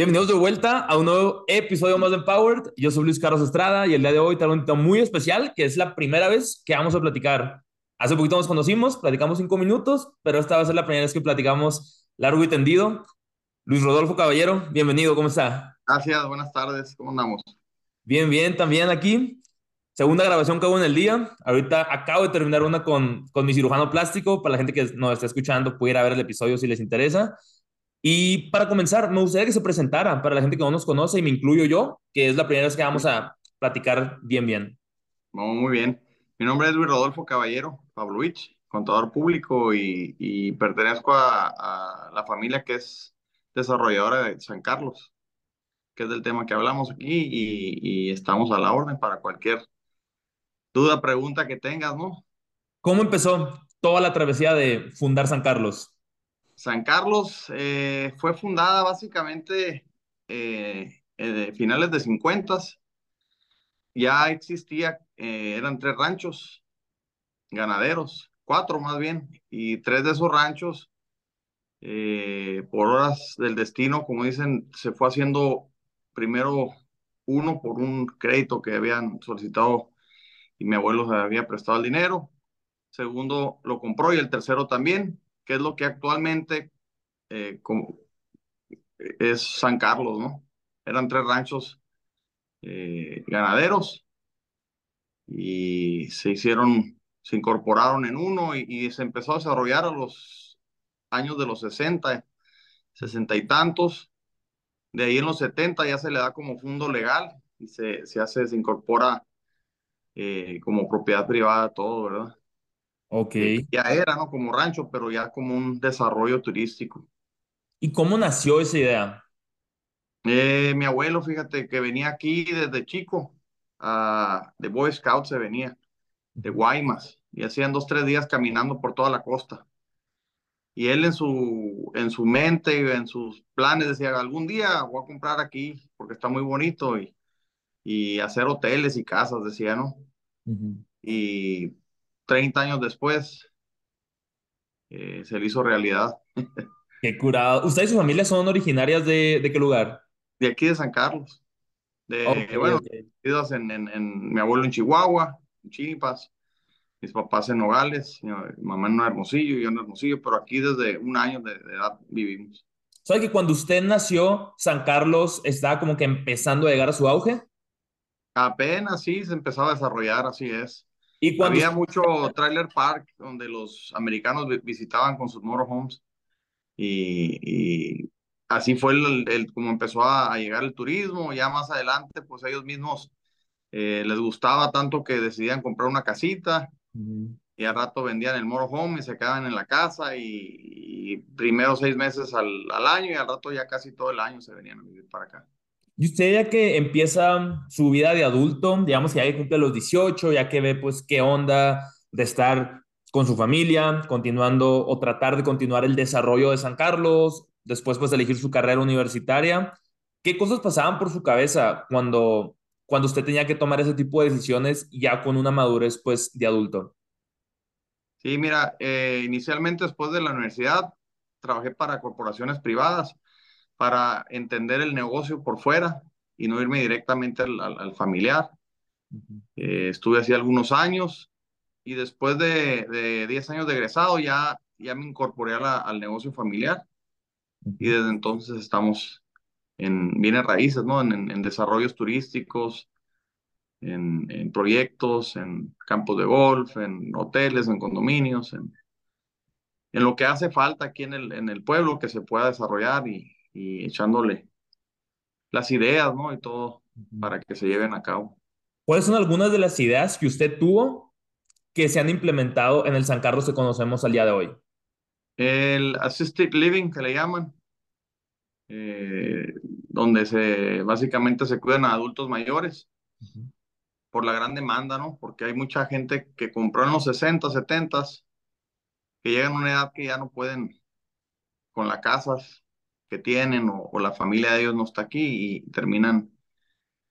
Bienvenidos de vuelta a un nuevo episodio más de Empowered. Yo soy Luis Carlos Estrada y el día de hoy tengo un invitado muy especial que es la primera vez que vamos a platicar. Hace poquito nos conocimos, platicamos cinco minutos, pero esta va a ser la primera vez que platicamos largo y tendido. Luis Rodolfo Caballero, bienvenido, ¿cómo está? Gracias, buenas tardes, ¿cómo andamos? Bien, bien, también aquí. Segunda grabación que hago en el día. Ahorita acabo de terminar una con, con mi cirujano plástico. Para la gente que nos está escuchando, pudiera ver el episodio si les interesa. Y para comenzar, me gustaría que se presentara para la gente que no nos conoce y me incluyo yo, que es la primera vez que vamos a platicar bien, bien. muy bien. Mi nombre es Luis Rodolfo Caballero Pavlovich, contador público y, pertenezco a, la familia que es desarrolladora de San Carlos, que es del tema que hablamos aquí y, y estamos a la orden para cualquier duda, pregunta que tengas, ¿no? ¿Cómo empezó toda la travesía de fundar San Carlos? San Carlos eh, fue fundada básicamente eh, eh finales de 50. Ya existía, eh, eran tres ranchos ganaderos, cuatro más bien, y tres de esos ranchos, por horas del destino, como dicen, se fue haciendo primero uno por un crédito que habían solicitado y mi abuelo se había prestado el dinero. Segundo lo compró y el tercero también que es lo que actualmente eh, es San Carlos, ¿no? Eran tres ranchos eh, ganaderos y se hicieron, se incorporaron en uno y, se empezó a desarrollar a los años de los 60, 60 y tantos. De ahí en los 70 ya se le da como fondo legal y se, se hace, se incorpora eh, como propiedad privada todo, ¿verdad? Ok. ya era, ¿no? Como rancho, pero ya como un desarrollo turístico. ¿Y cómo nació esa idea? Eh, mi abuelo, fíjate, que venía aquí desde chico, uh, de Boy Scout se venía, de Guaymas, y hacían dos, tres días caminando por toda la costa. Y él en su, en su mente y en sus planes decía, algún día voy a comprar aquí porque está muy bonito y, y hacer hoteles y casas, decía, ¿no? Y 30 años después, eh, se le hizo realidad. Qué curado. ¿Ustedes y su familia son originarias de, de qué lugar? De aquí de San Carlos. De, bueno, En, en, mi abuelo en Chihuahua, en Chipas, mis papás en Nogales, mi mamá en Hermosillo y yo en Hermosillo, pero aquí desde un año de, edad vivimos. ¿Sabe que cuando usted nació, San Carlos estaba como que empezando a llegar a su auge? Apenas sí, se empezó a desarrollar, así es. Y Había mucho trailer park donde los americanos visitaban con sus motorhomes y, y así fue el, como empezó a, llegar el turismo. Ya más adelante, pues ellos mismos eh, les gustaba tanto que decidían comprar una casita y al rato vendían el motorhome y se quedaban en la casa y, primero seis meses al, al año y al rato ya casi todo el año se venían a vivir para acá. Y usted ya que empieza su vida de adulto, digamos que ya que cumple los 18, ya que ve pues qué onda de estar con su familia, continuando o tratar de continuar el desarrollo de San Carlos, después pues elegir su carrera universitaria, ¿qué cosas pasaban por su cabeza cuando, cuando usted tenía que tomar ese tipo de decisiones ya con una madurez pues de adulto? Sí, mira, eh, inicialmente después de la universidad trabajé para corporaciones privadas para entender el negocio por fuera y no irme directamente al, familiar. Eh, estuve así algunos años y después de, de 10 años de egresado ya, ya me incorporé al negocio familiar y desde entonces estamos en bienes raíces, ¿no? En, en, desarrollos turísticos, en, en, proyectos, en campos de golf, en hoteles, en condominios, en, en lo que hace falta aquí en el, en el pueblo que se pueda desarrollar y, y echándole las ideas, ¿no? Y todo para que se lleven a cabo. ¿Cuáles son algunas de las ideas que usted tuvo que se han implementado en el San Carlos que conocemos al día de hoy? El assisted living que le llaman, eh, donde se básicamente se cuidan a adultos mayores por la gran demanda, ¿no? Porque hay mucha gente que compró en los 60, 70, que llegan a una edad que ya no pueden con las casas que tienen o, la familia de ellos no está aquí y terminan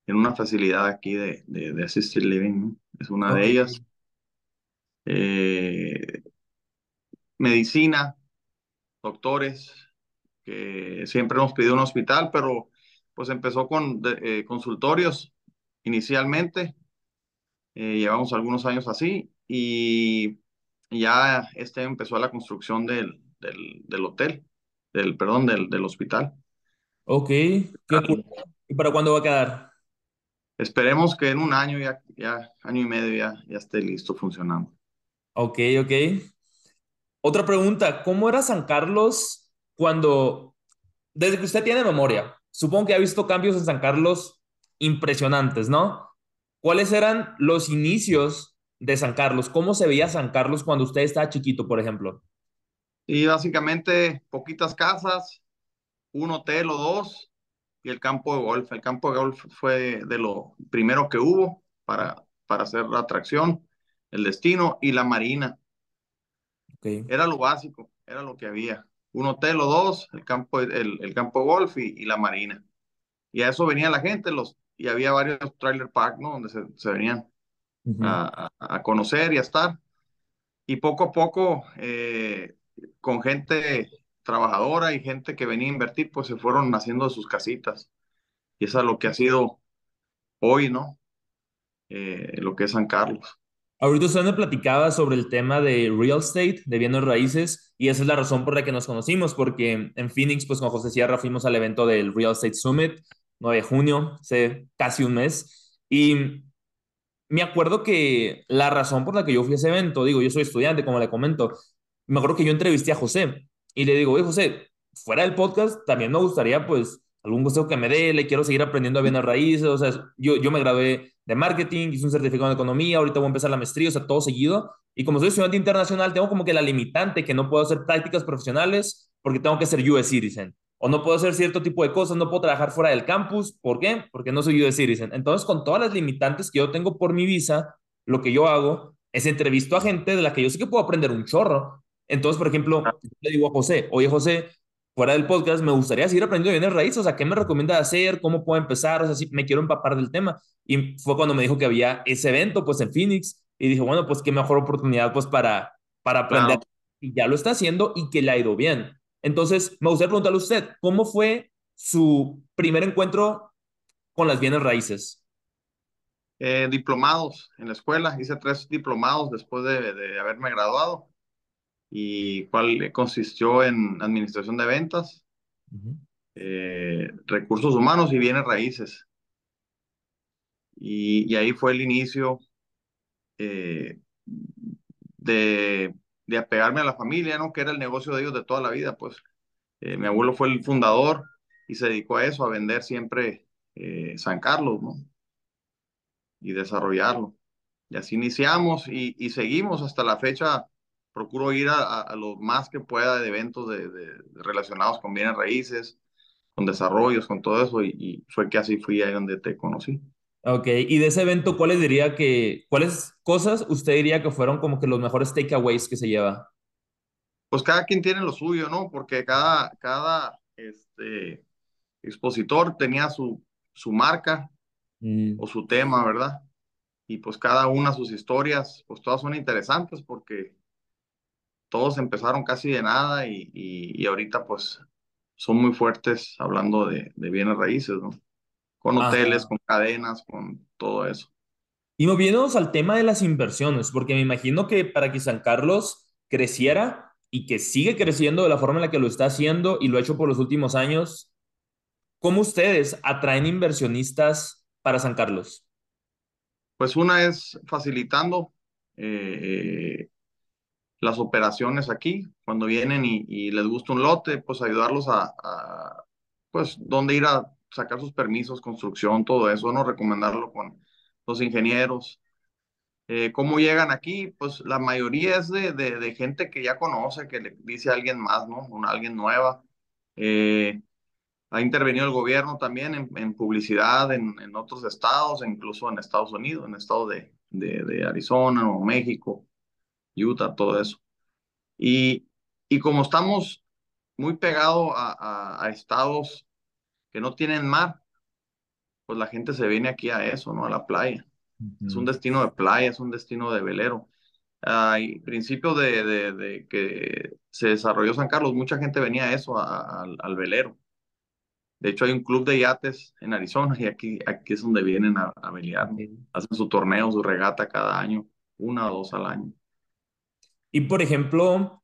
en una facilidad aquí de, de, assisted living, ¿no? Es una de ellas. Eh, medicina, doctores, que siempre hemos pedido un hospital, pero pues empezó con eh, consultorios inicialmente. Eh, llevamos algunos años así y ya este empezó la construcción del, del, del hotel, del, perdón, del, del hospital. Ok, qué ¿Y para cuándo va a quedar? Esperemos que en un año, ya, ya año y medio, ya, ya esté listo funcionando. Ok, ok. Otra pregunta, ¿cómo era San Carlos cuando, desde que usted tiene memoria, supongo que ha visto cambios en San Carlos impresionantes, ¿no? ¿Cuáles eran los inicios de San Carlos? ¿Cómo se veía San Carlos cuando usted estaba chiquito, por ejemplo? Y básicamente poquitas casas, un hotel o dos y el campo de golf. El campo de golf fue de lo primero que hubo para, para hacer la atracción, el destino y la marina. Era lo básico, era lo que había. Un hotel o dos, el campo, el, el campo de golf y, la marina. Y a eso venía la gente, los, y había varios trailer park, ¿no? Donde se, se venían a, a, conocer y a estar. Y poco a poco, eh, con gente trabajadora y gente que venía a invertir, pues se fueron haciendo sus casitas. Y eso es lo que ha sido hoy, ¿no? Eh, lo que es San Carlos. Ahorita usted me platicaba sobre el tema de real estate, de bienes raíces, y esa es la razón por la que nos conocimos, porque en Phoenix, pues con José Sierra fuimos al evento del Real Estate Summit, 9 de junio, hace casi un mes, y me acuerdo que la razón por la que yo fui a ese evento, digo, yo soy estudiante, como le comento, me acuerdo que yo entrevisté a José y le digo, oye José, fuera del podcast, también me gustaría pues algún consejo que me dé, le quiero seguir aprendiendo a bienes raíces, o sea, yo, yo me gradué de marketing, hice un certificado en economía, ahorita voy a empezar la maestría, o sea, todo seguido. Y como soy estudiante internacional, tengo como que la limitante que no puedo hacer prácticas profesionales porque tengo que ser US citizen. O no puedo hacer cierto tipo de cosas, no puedo trabajar fuera del campus. ¿Por qué? Porque no soy US citizen. Entonces, con todas las limitantes que yo tengo por mi visa, lo que yo hago es entrevisto a gente de la que yo sé que puedo aprender un chorro. Entonces, por ejemplo, le digo a José, oye José, fuera del podcast, me gustaría seguir aprendiendo bienes raíces, o sea, ¿qué me recomienda hacer? ¿Cómo puedo empezar? O sea, si me quiero empapar del tema. Y fue cuando me dijo que había ese evento, pues en Phoenix, y dije, bueno, pues qué mejor oportunidad, pues para, para aprender. Y ya lo está haciendo y que le ha ido bien. Entonces, me gustaría preguntarle a usted, ¿cómo fue su primer encuentro con las bienes raíces? Eh, diplomados en la escuela, hice tres diplomados después de, de haberme graduado y cuál consistió en administración de ventas, eh, recursos humanos y bienes raíces. Y, ahí fue el inicio eh, de, de, apegarme a la familia, ¿no? Que era el negocio de ellos de toda la vida, pues. Eh, mi abuelo fue el fundador y se dedicó a eso, a vender siempre San Carlos, ¿no? Y desarrollarlo. Y así iniciamos y, y seguimos hasta la fecha procuro ir a, lo más que pueda de eventos de, relacionados con bienes raíces, con desarrollos, con todo eso, y, fue que así fui ahí donde te conocí. Ok, y de ese evento, ¿cuáles diría que, cuáles cosas usted diría que fueron como que los mejores takeaways que se lleva? Pues cada quien tiene lo suyo, ¿no? Porque cada, cada este, expositor tenía su, su marca mm. o su tema, ¿verdad? Y pues cada una sus historias, pues todas son interesantes porque todos empezaron casi de nada y, y, ahorita pues son muy fuertes hablando de, de bienes raíces, ¿no? Con hoteles, con cadenas, con todo eso. Y moviéndonos al tema de las inversiones, porque me imagino que para que San Carlos creciera y que sigue creciendo de la forma en la que lo está haciendo y lo ha hecho por los últimos años, ¿cómo ustedes atraen inversionistas para San Carlos? Pues una es facilitando eh, las operaciones aquí, cuando vienen y, les gusta un lote, pues ayudarlos a, pues, dónde ir a sacar sus permisos, construcción, todo eso, ¿no? Recomendarlo con los ingenieros. Eh, ¿Cómo llegan aquí? Pues la mayoría es de, de, gente que ya conoce, que le dice a alguien más, ¿no? Una, alguien nueva. Eh, ha intervenido el gobierno también en, publicidad en, en, otros estados, incluso en Estados Unidos, en estados de, de, de Arizona o México, Utah, todo eso. Y, y como estamos muy pegados a, a, a estados que no tienen mar, pues la gente se viene aquí a eso, ¿no? A la playa. Es un destino de playa, es un destino de velero. Al principio de, de, de, que se desarrolló San Carlos, mucha gente venía a eso, al velero. De hecho, hay un club de yates en Arizona y aquí, aquí es donde vienen a, a velear. Hacen su torneo, su regata cada año, una o dos al año. Y por ejemplo,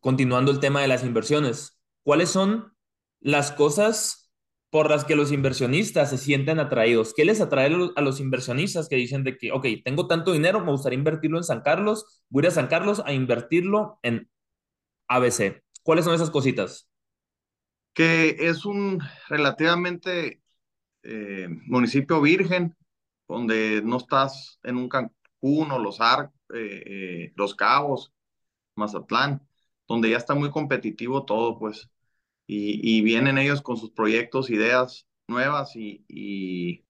continuando el tema de las inversiones, ¿cuáles son las cosas por las que los inversionistas se sienten atraídos? ¿Qué les atrae a los inversionistas que dicen de que, ok, tengo tanto dinero, me gustaría invertirlo en San Carlos, voy a ir a San Carlos a invertirlo en ABC? ¿Cuáles son esas cositas? Que es un relativamente eh, municipio virgen, donde no estás en un Cancún o Los, Ar eh, eh, Los Cabos, Mazatlán, donde ya está muy competitivo todo, pues y, vienen ellos con sus proyectos, ideas nuevas y, y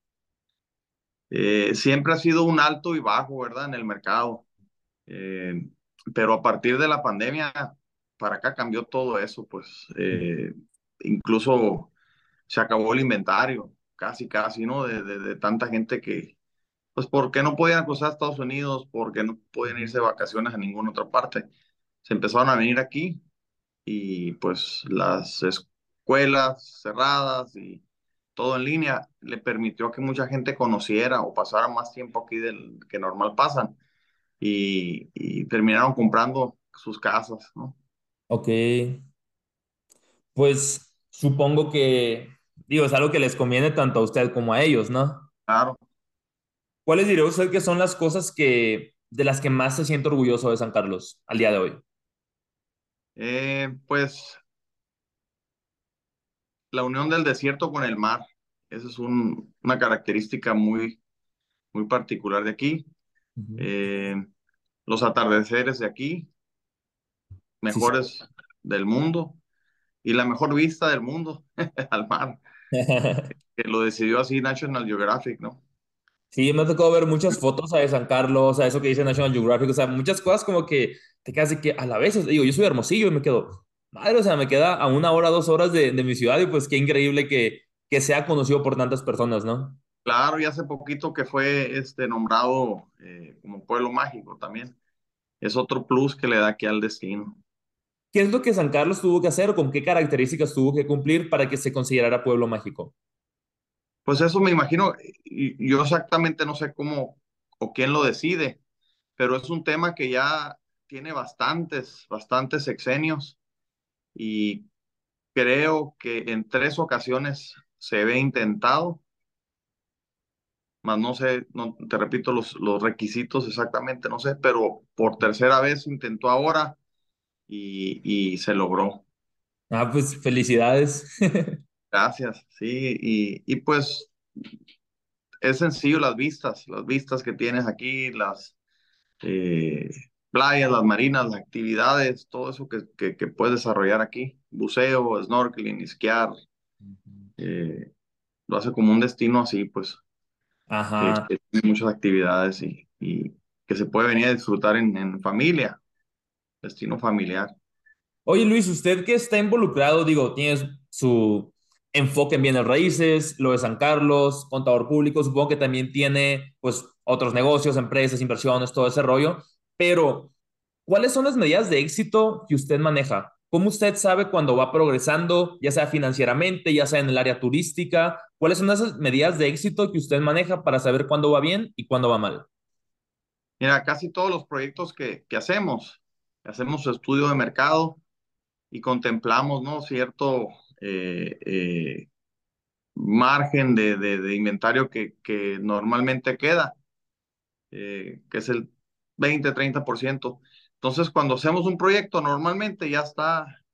eh, siempre ha sido un alto y bajo, ¿verdad? En el mercado. Pero a partir de la pandemia, para acá cambió todo eso, pues incluso se acabó el inventario, casi, casi, ¿no? De, de, tanta gente que, pues, porque no podían cruzar a Estados Unidos? porque no podían irse de vacaciones a ninguna otra parte? Se empezaron a venir aquí y pues las escuelas cerradas y todo en línea le permitió que mucha gente conociera o pasara más tiempo aquí del que normal pasan y, y terminaron comprando sus casas, ¿no? Ok. Pues supongo que, digo, es algo que les conviene tanto a usted como a ellos, ¿no? Claro. ¿Cuáles diría usted que son las cosas que, de las que más se siente orgulloso de San Carlos al día de hoy? Eh, pues la unión del desierto con el mar. Esa es un, una característica muy, muy particular de aquí. Uh -huh. eh, los atardeceres de aquí, mejores sí, sí. del mundo, y la mejor vista del mundo al mar. que lo decidió así National Geographic, ¿no? Sí, me ha tocado ver muchas fotos a de San Carlos, a eso que dice National Geographic, o sea, muchas cosas como que te quedas de que a la vez, digo, yo soy hermosillo y me quedo, madre, o sea, me queda a una hora, dos horas de, de mi ciudad y pues qué increíble que, que sea conocido por tantas personas, ¿no? Claro, y hace poquito que fue este, nombrado eh, como pueblo mágico también. Es otro plus que le da aquí al destino. ¿Qué es lo que San Carlos tuvo que hacer o con qué características tuvo que cumplir para que se considerara pueblo mágico? Pues eso me imagino, yo exactamente no sé cómo o quién lo decide, pero es un tema que ya tiene bastantes, bastantes sexenios y creo que en tres ocasiones se ve intentado, más no sé, te repito los, los requisitos exactamente, no sé, pero por tercera vez intentó ahora y, y se logró. Ah, pues felicidades. Gracias, sí, y, y pues es sencillo las vistas, las vistas que tienes aquí, las eh, playas, las marinas, las actividades, todo eso que, que, que, puedes desarrollar aquí, buceo, snorkeling, esquiar, eh, lo hace como un destino así, pues, Ajá. Que, que tiene muchas actividades y, y, que se puede venir a disfrutar en, en familia, destino familiar. Oye Luis, usted que está involucrado, digo, tienes su enfoque en bienes raíces, lo de San Carlos, contador público, supongo que también tiene pues otros negocios, empresas, inversiones, todo ese rollo, pero ¿cuáles son las medidas de éxito que usted maneja? ¿Cómo usted sabe cuando va progresando, ya sea financieramente, ya sea en el área turística? ¿Cuáles son esas medidas de éxito que usted maneja para saber cuándo va bien y cuándo va mal? Mira, casi todos los proyectos que, que hacemos, hacemos estudio de mercado y contemplamos, ¿no? Cierto eh, eh, margen de, de, de, inventario que, que normalmente queda, eh, que es el 20-30%. Entonces, cuando hacemos un proyecto, normalmente ya está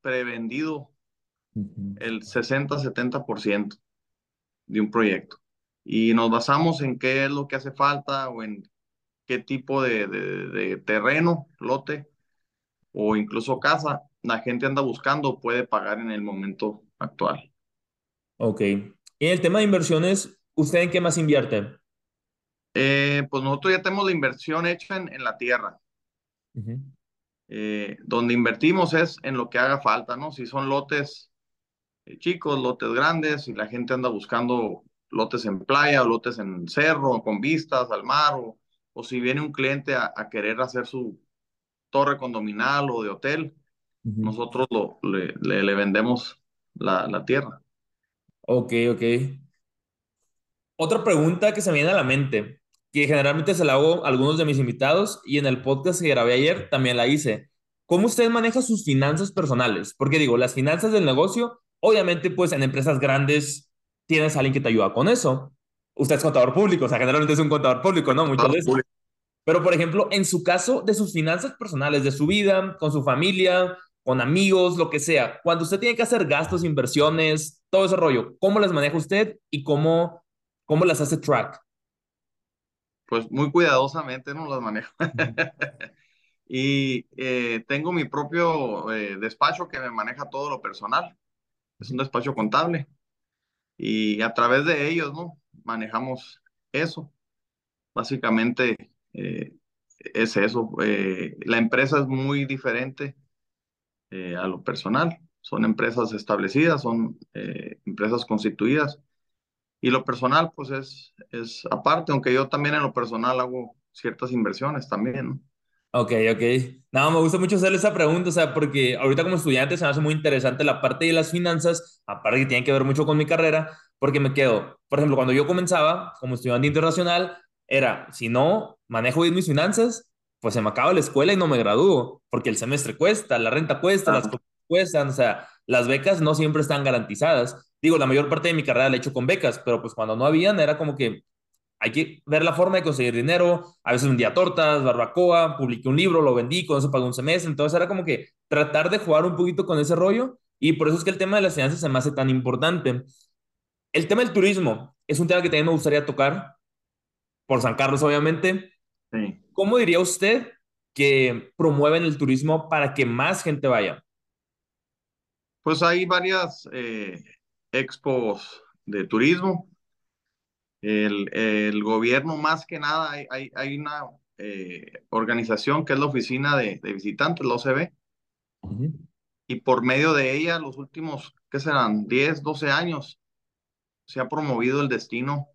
prevendido uh -huh. el 60-70% de un proyecto. y nos basamos en qué es lo que hace falta o en qué tipo de, de, terreno, lote o incluso casa la gente anda buscando puede pagar en el momento actual. Ok. Y en el tema de inversiones, ¿usted en qué más invierte? Eh, pues nosotros ya tenemos la inversión hecha en, en la tierra. Eh, donde invertimos es en lo que haga falta, ¿no? Si son lotes eh, chicos, lotes grandes, y la gente anda buscando lotes en playa o lotes en cerro, con vistas al mar, o, o si viene un cliente a, querer hacer su torre condominal o de hotel, nosotros lo, le, le, vendemos la, la, tierra. Ok, ok. Otra pregunta que se me viene a la mente, que generalmente se la hago a algunos de mis invitados y en el podcast que grabé ayer también la hice. ¿Cómo usted maneja sus finanzas personales? Porque digo, las finanzas del negocio, obviamente pues en empresas grandes tienes a alguien que te ayuda con eso. Usted es contador público, o sea, generalmente es un contador público, ¿no? Muchas veces. Pero, por ejemplo, en su caso, de sus finanzas personales, de su vida, con su familia, con amigos, lo que sea, cuando usted tiene que hacer gastos, inversiones, todo ese rollo, ¿cómo las maneja usted y cómo, cómo las hace track? Pues muy cuidadosamente no las manejo. y eh, tengo mi propio eh, despacho que me maneja todo lo personal. Es un despacho contable y a través de ellos, ¿no? Manejamos eso. Básicamente eh, es eso. Eh, la empresa es muy diferente eh, a lo personal. Son empresas establecidas, son empresas constituidas. Y lo personal, pues es, es aparte, aunque yo también en lo personal hago ciertas inversiones también. Ok, ok. No, me gusta mucho hacerle esa pregunta, o sea, porque ahorita como estudiante se me hace muy interesante la parte de las finanzas, aparte que tiene que ver mucho con mi carrera, porque me quedo, por ejemplo, cuando yo comenzaba como estudiante internacional, era, si no manejo bien mis finanzas, pues se me acaba la escuela y no me gradúo, porque el semestre cuesta, la renta cuesta, las cosas cuestan, o sea, las becas no siempre están garantizadas. Digo, la mayor parte de mi carrera la he hecho con becas, pero pues cuando no habían era como que hay que ver la forma de conseguir dinero. A veces vendía tortas, barbacoa, publiqué un libro, lo vendí, con eso pagué un semestre. Entonces era como que tratar de jugar un poquito con ese rollo y por eso es que el tema de las finanzas se me hace tan importante. El tema del turismo es un tema que también me gustaría tocar, por San Carlos, obviamente. Sí. ¿Cómo diría usted que promueven el turismo para que más gente vaya? Pues hay varias eh, expos de turismo el, el gobierno, más que nada, hay, hay, hay una eh, organización que es la Oficina de, de Visitantes, la OCB, y por medio de ella, los últimos, ¿qué serán? 10, 12 años, se ha promovido el destino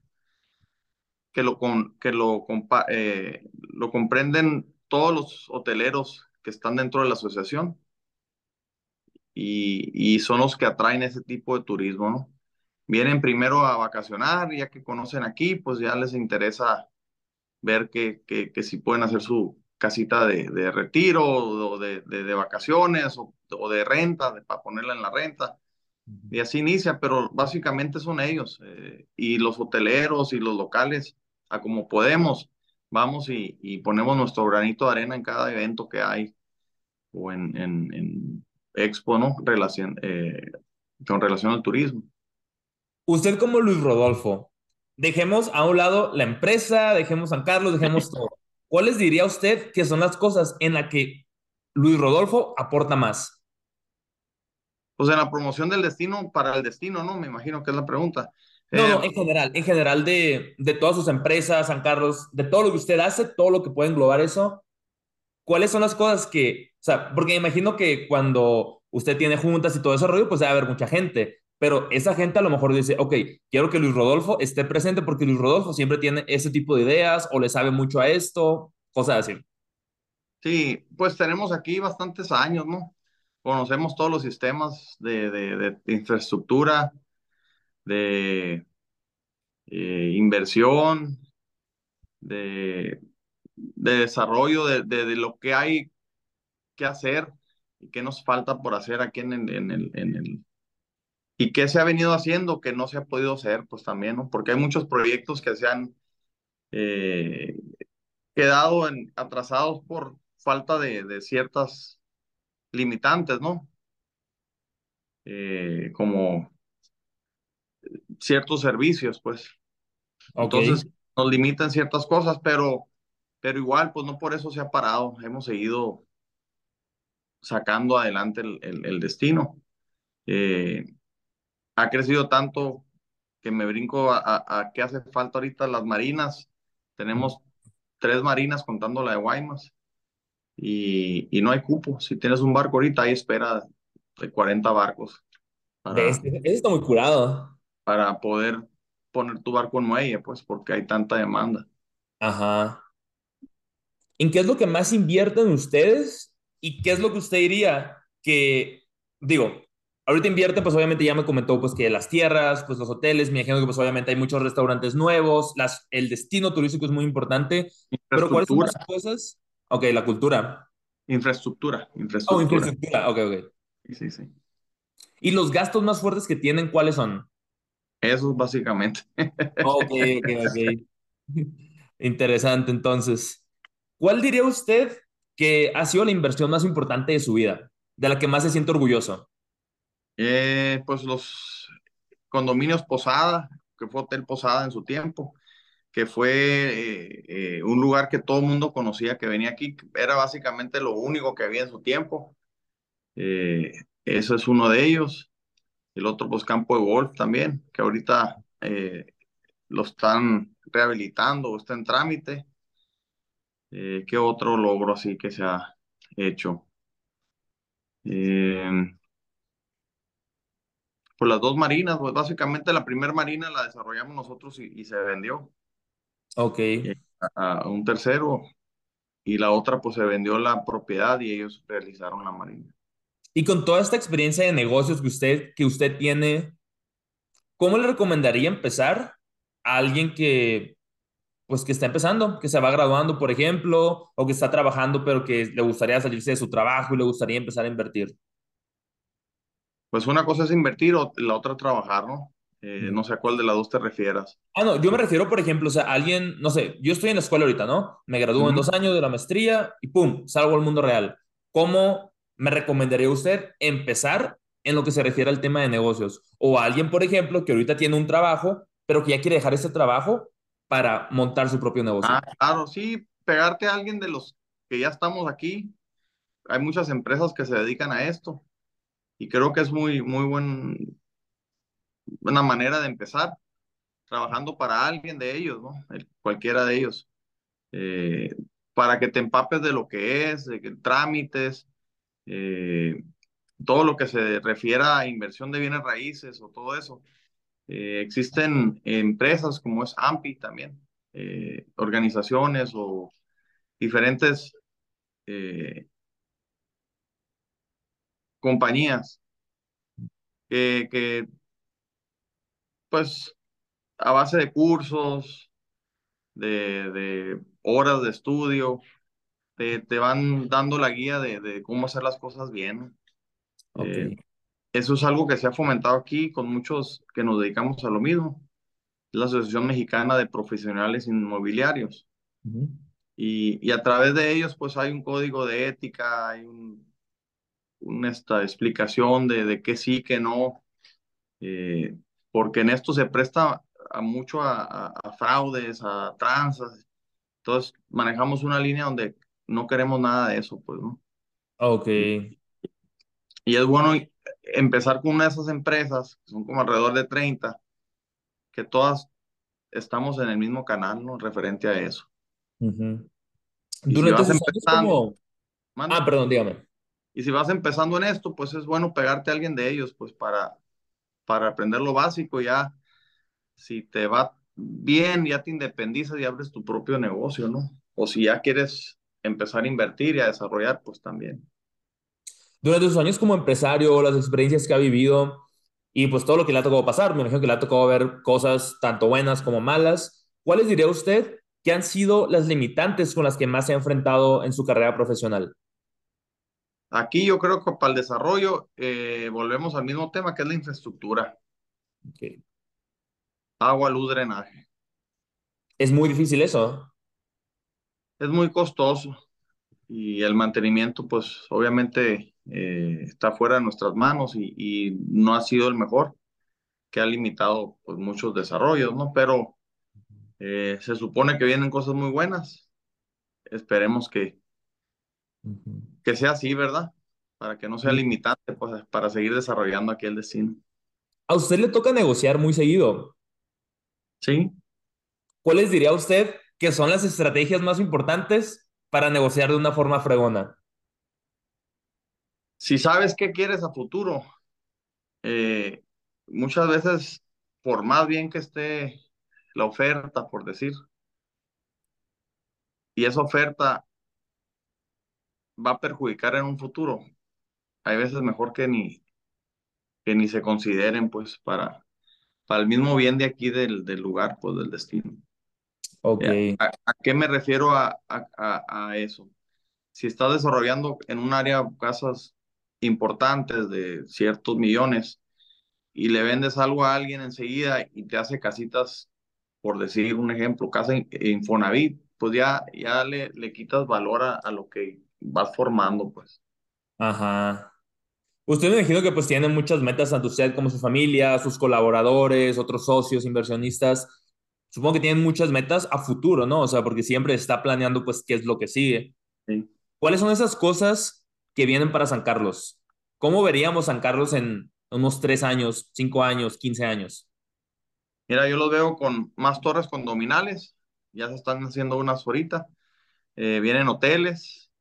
que lo, con, que lo, eh, lo comprenden todos los hoteleros que están dentro de la asociación y, y son los que atraen ese tipo de turismo, ¿no? vienen primero a vacacionar, ya que conocen aquí, pues ya les interesa ver que, que, que si pueden hacer su casita de, de retiro o de, de, vacaciones o, o, de renta, para ponerla en la renta. Y así inicia, pero básicamente son ellos eh, y los hoteleros y los locales, a como podemos, vamos y, y, ponemos nuestro granito de arena en cada evento que hay o en, en, en Expo, ¿no? Relación, eh, con relación al turismo. Usted como Luis Rodolfo, dejemos a un lado la empresa, dejemos San Carlos, dejemos todo. ¿Cuáles diría usted que son las cosas en las que Luis Rodolfo aporta más? Pues en la promoción del destino para el destino, ¿no? Me imagino que es la pregunta. No, no, eh, en general, en general de, de todas sus empresas, San Carlos, de todo lo que usted hace, todo lo que puede englobar eso, ¿cuáles son las cosas que, o sea, porque me imagino que cuando usted tiene juntas y todo ese rollo, pues debe haber mucha gente, pero esa gente a lo mejor dice, ok, quiero que Luis Rodolfo esté presente porque Luis Rodolfo siempre tiene ese tipo de ideas o le sabe mucho a esto, cosas así. Sí, pues tenemos aquí bastantes años, ¿no? Conocemos todos los sistemas de, de, infraestructura, de eh, inversión, de, de desarrollo, de, de, lo que hay que hacer y qué nos falta por hacer aquí en el, en el, en el ¿Y qué se ha venido haciendo que no se ha podido hacer? Pues también, ¿no? Porque hay muchos proyectos que se han eh, quedado en, atrasados por falta de, de ciertas limitantes, ¿no? Eh, como ciertos servicios, pues. Entonces nos limitan ciertas cosas, pero, pero igual, pues no por eso se ha parado. Hemos seguido sacando adelante el, el, destino. Eh, ha crecido tanto que me brinco a, a, qué hace falta ahorita las marinas. Tenemos tres marinas contando la de Guaymas y, y, no hay cupo. Si tienes un barco ahorita, hay espera de 40 barcos. Ese está muy curado. Para poder poner tu barco en muelle, pues, porque hay tanta demanda. Ajá. ¿En qué es lo que más invierten ustedes? ¿Y qué es lo que usted diría que, digo, ahorita invierten, pues obviamente ya me comentó, pues que las tierras, pues los hoteles, me imagino que pues obviamente hay muchos restaurantes nuevos, las, el destino turístico es muy importante, pero ¿cuáles son las cosas? Ok, la cultura. Infraestructura, infraestructura. Oh, infraestructura, ok, ok. Sí, sí. ¿Y los gastos más fuertes que tienen, cuáles son? Eso básicamente. Ok, ok, ok. Interesante, entonces. ¿Cuál diría usted que ha sido la inversión más importante de su vida? De la que más se siente orgulloso. Eh, pues los condominios Posada, que fue Hotel Posada en su tiempo, que fue eh, eh, un lugar que todo el mundo conocía que venía aquí, era básicamente lo único que había en su tiempo. eso es uno de ellos. El otro, pues campo de golf también, que ahorita eh, lo están rehabilitando, está en trámite. Eh, ¿Qué otro logro así que se ha hecho? Eh, pues las dos marinas, pues básicamente la primera marina la desarrollamos nosotros y, se vendió. Ok. A, a, un tercero y la otra pues se vendió la propiedad y ellos realizaron la marina. Y con toda esta experiencia de negocios que usted, que usted tiene, ¿cómo le recomendaría empezar a alguien que, pues, que está empezando, que se va graduando, por ejemplo, o que está trabajando, pero que le gustaría salirse de su trabajo y le gustaría empezar a invertir? Pues una cosa es invertir o la otra trabajar, ¿no? Eh, no sé a cuál de las dos te refieras. Ah, no, yo me refiero, por ejemplo, o sea, alguien, no sé, yo estoy en la escuela ahorita, ¿no? Me gradúo en dos años de la maestría y ¡pum! Salgo al mundo real. ¿Cómo me recomendaría usted empezar en lo que se refiere al tema de negocios? O a alguien, por ejemplo, que ahorita tiene un trabajo, pero que ya quiere dejar ese trabajo para montar su propio negocio. Ah, claro, sí, pegarte a alguien de los que ya estamos aquí. Hay muchas empresas que se dedican a esto y creo que es muy, muy buen, buena manera de empezar trabajando para alguien de ellos, ¿no? cualquiera de ellos. Eh, para que te empapes de lo que es, de que trámites, eh, todo lo que se refiera a inversión de bienes raíces o todo eso. Eh, existen empresas como es AMPI también, eh, organizaciones o diferentes compañías que, pues, a base de cursos, de horas de estudio, te, van dando la guía de, cómo hacer las cosas bien. Eh, eso es algo que se ha fomentado aquí con muchos que nos dedicamos a lo mismo. La Asociación Mexicana de Profesionales Inmobiliarios. y, a través de ellos, pues hay un código de ética, hay un, una esta explicación de, de qué sí, qué no. Eh, porque en esto se presta a mucho a, a, fraudes, a tranzas. Entonces, manejamos una línea donde no queremos nada de eso, pues, ¿no? Ok. Y es bueno empezar con una de esas empresas, que son como alrededor de 30, que todas estamos en el mismo canal, ¿no? Referente a eso. Durante si empezando, Ah, perdón, dígame. Y si vas empezando en esto, pues es bueno pegarte a alguien de ellos, pues para, para aprender lo básico, ya si te va bien, ya te independizas y abres tu propio negocio, ¿no? O si ya quieres empezar a invertir y a desarrollar, pues también. Durante sus años como empresario, las experiencias que ha vivido y pues todo lo que le ha tocado pasar, me imagino que le ha tocado ver cosas tanto buenas como malas, ¿cuáles diría usted que han sido las limitantes con las que más se ha enfrentado en su carrera profesional? Aquí yo creo que para el desarrollo eh, volvemos al mismo tema que es la infraestructura. Agua, luz, drenaje. Es muy difícil eso es muy costoso y el mantenimiento, pues obviamente eh, está fuera de nuestras manos y, no ha sido el mejor, que ha limitado pues muchos desarrollos, ¿no? Pero Eh, se supone que vienen cosas muy buenas. Esperemos que, que sea así, ¿verdad? Para que no sea limitante, pues, para seguir desarrollando aquí el destino. A usted le toca negociar muy seguido. Sí. ¿Cuáles diría usted que son las estrategias más importantes para negociar de una forma fregona? Si sabes qué quieres a futuro, eh, muchas veces, por más bien que esté la oferta, por decir, y esa oferta va a perjudicar en un futuro, hay veces mejor que ni, que ni se consideren, pues, para, para el mismo bien de aquí del, del lugar, pues, del destino. Ok. ¿A, a qué me refiero a, a, a, eso? Si estás desarrollando en un área casas importantes de ciertos millones y le vendes algo a alguien enseguida y te hace casitas, por decir un ejemplo, casa Infonavit, pues ya, ya le, le quitas valor a, a lo que vas formando, pues. Ajá. Usted me imagino que pues tiene muchas metas, tanto usted como su familia, sus colaboradores, otros socios, inversionistas. Supongo que tienen muchas metas a futuro, ¿no? O sea, porque siempre está planeando pues qué es lo que sigue. Sí. ¿Cuáles son esas cosas que vienen para San Carlos? ¿Cómo veríamos San Carlos en unos tres años, cinco años, quince años? Mira, yo los veo con más torres condominales, ya se están haciendo unas ahorita. Eh, vienen hoteles,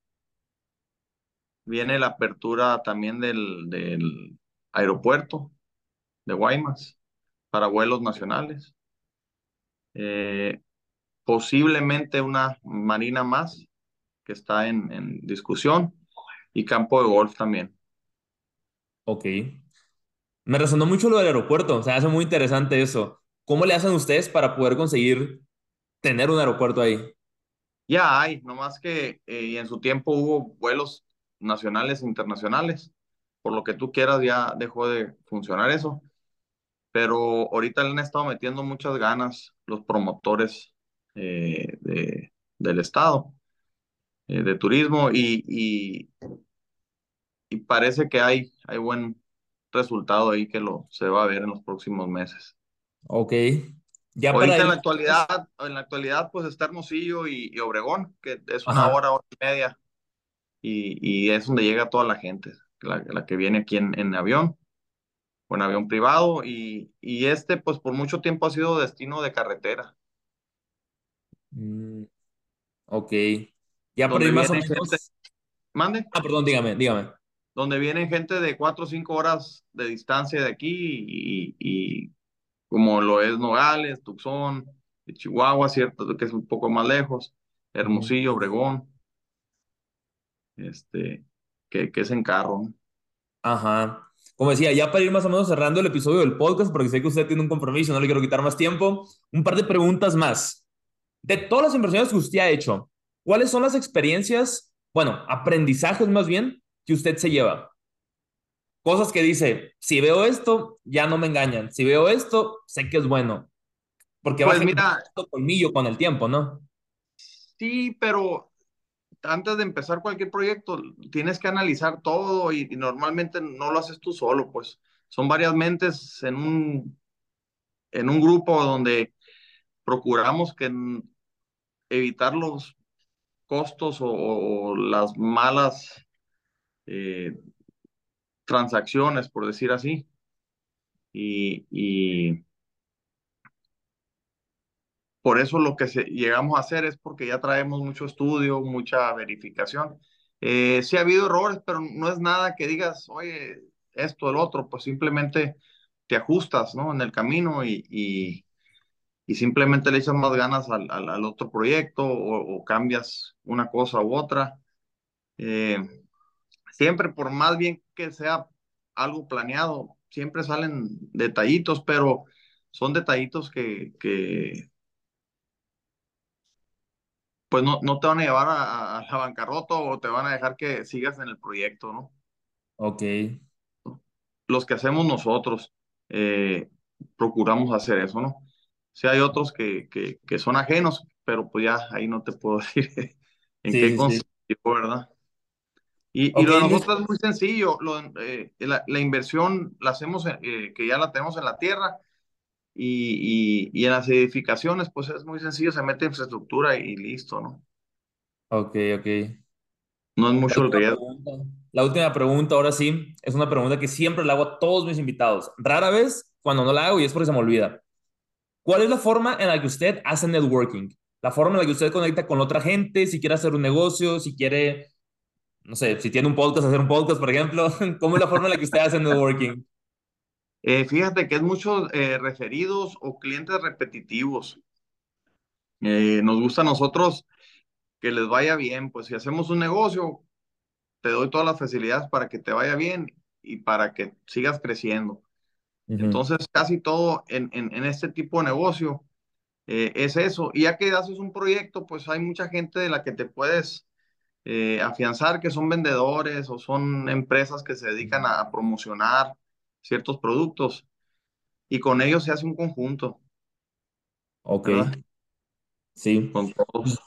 viene la apertura también del, del aeropuerto de Guaymas para vuelos nacionales. Eh, posiblemente una marina más que está en, en, discusión y campo de golf también. Ok. Me resonó mucho lo del aeropuerto, o sea, hace muy interesante eso. ¿Cómo le hacen ustedes para poder conseguir tener un aeropuerto ahí? Ya hay, nomás que eh, en su tiempo hubo vuelos nacionales e internacionales. Por lo que tú quieras, ya dejó de funcionar eso. Pero ahorita le han estado metiendo muchas ganas los promotores eh, de, del Estado eh, de turismo y, y, y, parece que hay, hay buen resultado ahí que lo se va a ver en los próximos meses. Ok. Ya ahorita para en la actualidad, en la actualidad pues está Hermosillo y, y Obregón, que es una Ajá. hora, hora y media y, y, es donde llega toda la gente, la, la que viene aquí en, en, avión en avión privado y, y, este pues por mucho tiempo ha sido destino de carretera. Mm, ok. Ya por ahí más o menos... Gente... ¿Mande? Ah, perdón, dígame, dígame. Donde vienen gente de cuatro o cinco horas de distancia de aquí y, y como lo es Nogales, Tucson, Chihuahua, cierto, que es un poco más lejos, Hermosillo, Obregón este, que, que es en carro. Ajá. Como decía, ya para ir más o menos cerrando el episodio del podcast, porque sé que usted tiene un compromiso, no le quiero quitar más tiempo, un par de preguntas más. De todas las inversiones que usted ha hecho, ¿cuáles son las experiencias, bueno, aprendizajes más bien, que usted se lleva? Cosas que dice, si veo esto, ya no me engañan. Si veo esto, sé que es bueno. Porque pues va mira, colmillo con el tiempo, ¿no? Sí, pero antes de empezar cualquier proyecto, tienes que analizar todo y, normalmente no lo haces tú solo, pues son varias mentes en un, en un grupo donde procuramos que evitar los costos o, o las malas eh, transacciones, por decir así. Y, y, por eso lo que se, llegamos a hacer es porque ya traemos mucho estudio, mucha verificación. Eh, sí ha habido errores, pero no es nada que digas, oye, esto, el otro, pues simplemente te ajustas, ¿no? En el camino y, y, y simplemente le echas más ganas al, al, al otro proyecto o, o, cambias una cosa u otra. Eh, siempre, por más bien que sea algo planeado, siempre salen detallitos, pero son detallitos que, que pues no, no te van a llevar a, a, la bancarrota o te van a dejar que sigas en el proyecto, ¿no? Ok. Los que hacemos nosotros, eh, procuramos hacer eso, ¿no? Si hay otros que, que, que, son ajenos, pero pues ya ahí no te puedo decir en sí, qué consistió, sí. ¿verdad? Y, okay. y, lo de nosotros es muy sencillo, lo, eh, la, la, inversión la hacemos, eh, que ya la tenemos en la tierra, y, y, en las edificaciones, pues es muy sencillo, se mete infraestructura y listo, ¿no? Ok, ok. No es mucho el riesgo. La última pregunta, ahora sí, es una pregunta que siempre le hago a todos mis invitados. Rara vez cuando no la hago y es porque se me olvida. ¿Cuál es la forma en la que usted hace networking? La forma en la que usted conecta con otra gente, si quiere hacer un negocio, si quiere, no sé, si tiene un podcast, hacer un podcast, por ejemplo. ¿Cómo es la forma en la que usted hace networking? Eh, fíjate que es muchos eh, referidos o clientes repetitivos. Eh, nos gusta a nosotros que les vaya bien, pues si hacemos un negocio, te doy todas las facilidades para que te vaya bien y para que sigas creciendo. Entonces, casi todo en, en, este tipo de negocio es eso. Y ya que haces un proyecto, pues hay mucha gente de la que te puedes afianzar, que son vendedores o son empresas que se dedican a promocionar ciertos productos y con ellos se hace un conjunto. Ok. Sí. Con todos.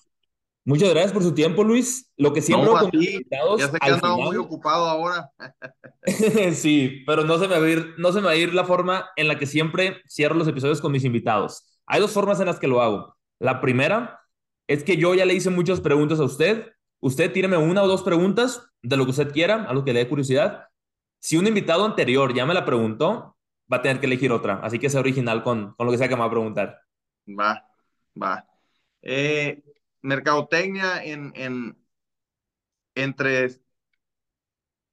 Muchas gracias por su tiempo, Luis. Lo que siempre no, Ya sé que he andado muy ocupado ahora. sí, pero no se, me va a ir, no se me va a ir la forma en la que siempre cierro los episodios con mis invitados. Hay dos formas en las que lo hago. La primera es que yo ya le hice muchas preguntas a usted. Usted tíreme una o dos preguntas de lo que usted quiera, algo que le dé curiosidad. Si un invitado anterior ya me la preguntó, va a tener que elegir otra. Así que sea original con, con lo que sea que me va a preguntar. Va, va. Eh, mercadotecnia en, en, entre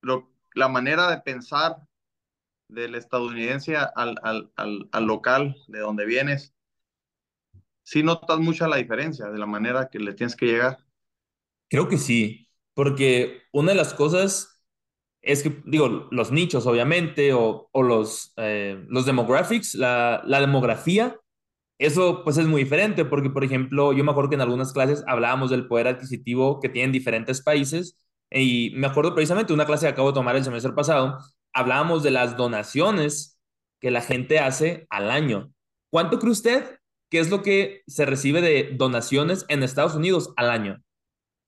lo, la manera de pensar del estadounidense al, al, al, al, local de donde vienes, sí notas mucha la diferencia de la manera que le tienes que llegar. Creo que sí, porque una de las cosas es que, digo, los nichos, obviamente, o, o los, eh, los demographics, la, la, demografía, eso pues es muy diferente, porque, por ejemplo, yo me acuerdo que en algunas clases hablábamos del poder adquisitivo que tienen diferentes países, y me acuerdo precisamente una clase que acabo de tomar el semestre pasado, hablábamos de las donaciones que la gente hace al año. ¿Cuánto cree usted que es lo que se recibe de donaciones en Estados Unidos al año?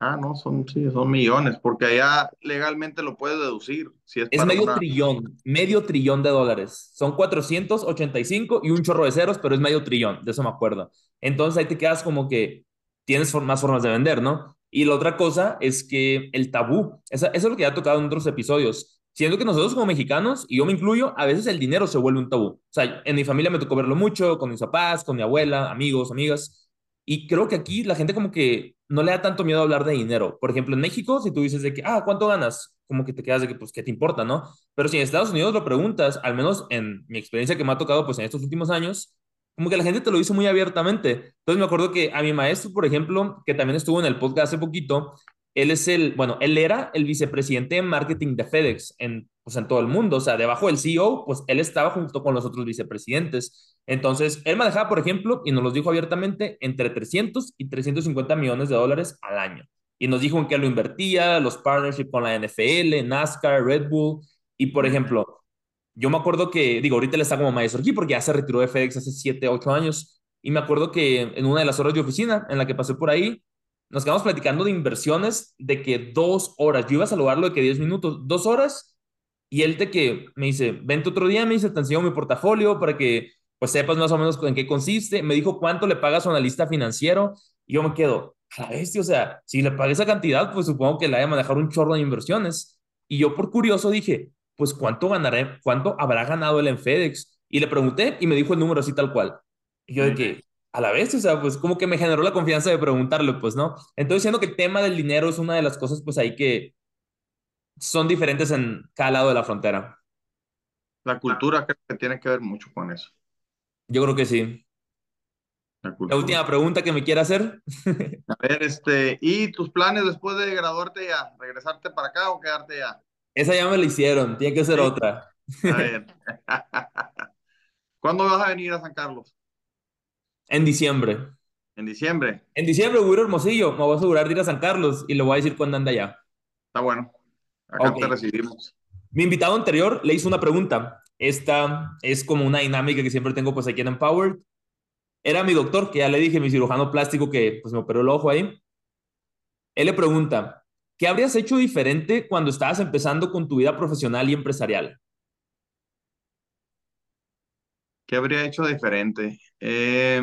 Ah, no, son, sí, son millones, porque allá legalmente lo puedes deducir. Si es, es medio trillón, medio trillón de dólares. Son 485 y un chorro de ceros, pero es medio trillón, de eso me acuerdo. Entonces ahí te quedas como que tienes más formas de vender, ¿no? Y la otra cosa es que el tabú, eso, es lo que ya ha tocado en otros episodios. Siendo que nosotros como mexicanos, y yo me incluyo, a veces el dinero se vuelve un tabú. O sea, en mi familia me tocó verlo mucho, con mis papás, con mi abuela, amigos, amigas. Y creo que aquí la gente como que no le da tanto miedo hablar de dinero. Por ejemplo, en México, si tú dices de que, ah, ¿cuánto ganas? Como que te quedas de que, pues, ¿qué te importa, no? Pero si en Estados Unidos lo preguntas, al menos en mi experiencia que me ha tocado, pues, en estos últimos años, como que la gente te lo dice muy abiertamente. Entonces me acuerdo que a mi maestro, por ejemplo, que también estuvo en el podcast hace poquito, él es el, bueno, él era el vicepresidente de marketing de FedEx en, pues, en todo el mundo. O sea, debajo del CEO, pues él estaba junto con los otros vicepresidentes. Entonces, él manejaba, por ejemplo, y nos lo dijo abiertamente, entre 300 y 350 millones de dólares al año. Y nos dijo en qué lo invertía, los partnerships con la NFL, NASCAR, Red Bull. Y, por ejemplo, yo me acuerdo que, digo, ahorita él está como maestro aquí porque ya se retiró de FedEx hace 7, 8 años. Y me acuerdo que en una de las horas de oficina en la que pasé por ahí, nos quedamos platicando de inversiones de que dos horas. Yo iba a saludarlo de que 10 minutos, dos horas. Y él de que me dice, vente otro día, me dice, te enseño mi portafolio para que pues sepas más o menos en qué consiste. Me dijo cuánto le paga a su analista financiero y yo me quedo, a la bestia, o sea, si le pagué esa cantidad, pues supongo que le haya manejado un chorro de inversiones. Y yo por curioso dije, pues cuánto ganaré, cuánto habrá ganado él en FedEx. Y le pregunté y me dijo el número así tal cual. Y yo de que, a la vez, o sea, pues como que me generó la confianza de preguntarle, pues, ¿no? Entonces, siendo que el tema del dinero es una de las cosas, pues ahí que son diferentes en cada lado de la frontera. La cultura creo que tiene que ver mucho con eso. Yo creo que sí. La, última pregunta que me quiera hacer. A ver, este, ¿y tus planes después de graduarte ya? ¿Regresarte para acá o quedarte ya? Esa ya me la hicieron, tiene que ser otra. A ver. ¿Cuándo vas a venir a San Carlos? En diciembre. En diciembre. En diciembre, a Hermosillo. Me voy a asegurar de ir a San Carlos y le voy a decir cuándo anda allá. Está bueno. Acá te recibimos. Mi invitado anterior le hizo una pregunta. Esta es como una dinámica que siempre tengo pues aquí en Empowered. Era mi doctor, que ya le dije, mi cirujano plástico que pues me operó el ojo ahí. Él le pregunta, ¿qué habrías hecho diferente cuando estabas empezando con tu vida profesional y empresarial? ¿Qué habría hecho diferente? Eh,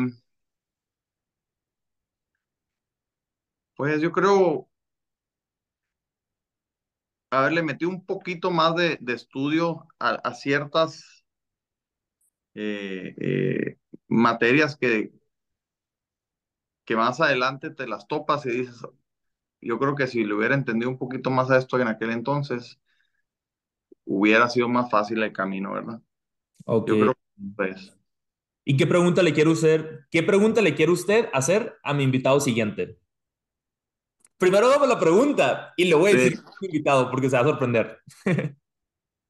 pues yo creo haberle metido un poquito más de, de estudio a, a ciertas eh, eh, materias que, que más adelante te las topas y dices, yo creo que si le hubiera entendido un poquito más a esto en aquel entonces, hubiera sido más fácil el camino, ¿verdad? Ok. Yo creo que pues, ¿Y qué pregunta le quiere usted, qué pregunta le quiere usted hacer a mi invitado siguiente? Primero dame la pregunta y le voy a decir Sí. a mi invitado porque se va a sorprender.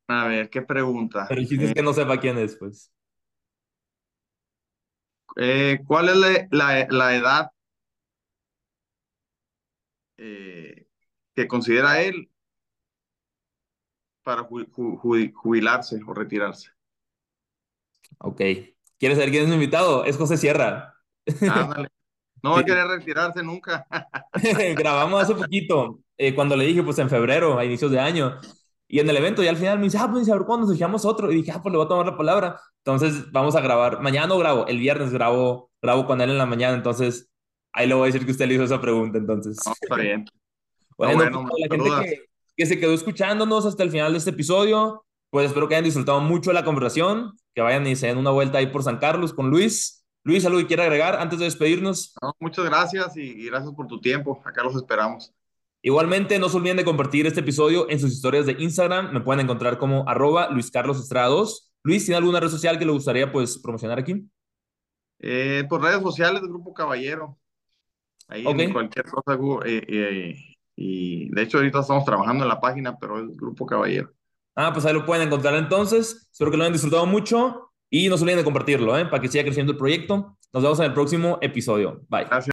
a ver, ¿qué pregunta? Pero el chiste es que no sepa quién es, pues. eh, ¿cuál es la, la- la edad eh, que considera él para ju- ju- ju- jubilarse o retirarse? Ok. ¿Quieres saber quién es mi invitado? Es José Sierra. Ándale. No va a querer retirarse nunca. Grabamos hace poquito, eh, cuando le dije, pues en febrero, a inicios de año. Y en el evento, ya al final me dice, ah, pues a ver cuándo nos echamos otro. Y dije, ah, pues le voy a tomar la palabra. Entonces vamos a grabar. Mañana no grabo, el viernes grabo, grabo con él en la mañana. Entonces ahí le voy a decir que usted le hizo esa pregunta. Entonces, No, está bien. bueno, bueno, pues, la gente que, que se quedó escuchándonos hasta el final de este episodio, pues espero que hayan disfrutado mucho de la conversación, que vayan y se den una vuelta ahí por San Carlos con Luis. Luis, ¿algo que quiera agregar antes de despedirnos? No, muchas gracias y, gracias por tu tiempo. Acá los esperamos. Igualmente, no se olviden de compartir este episodio en sus historias de Instagram. Me pueden encontrar como arroba Luis Carlos Estrada 2. Luis, ¿tiene alguna red social que le gustaría pues promocionar aquí? Eh, por redes sociales, Grupo Caballero. Ahí Ok. en cualquier cosa. eh, eh, y de hecho, ahorita estamos trabajando en la página, pero es Grupo Caballero. Ah, pues ahí lo pueden encontrar entonces. Espero que lo hayan disfrutado mucho y no se olviden de compartirlo, ¿eh? Para que siga creciendo el proyecto. Nos vemos en el próximo episodio. Bye. Gracias.